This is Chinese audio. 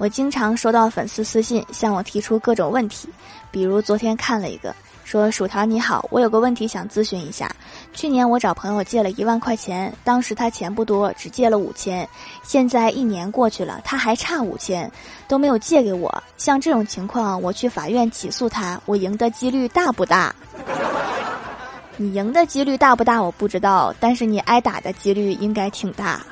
我经常收到粉丝私信向我提出各种问题比如昨天看了一个说薯条你好我有个问题想咨询一下。去年我找朋友借了一万块钱当时他钱不多只借了五千。现在一年过去了他还差五千都没有借给我。像这种情况我去法院起诉他我赢的几率大不大？你赢的几率大不大我不知道但是你挨打的几率应该挺大。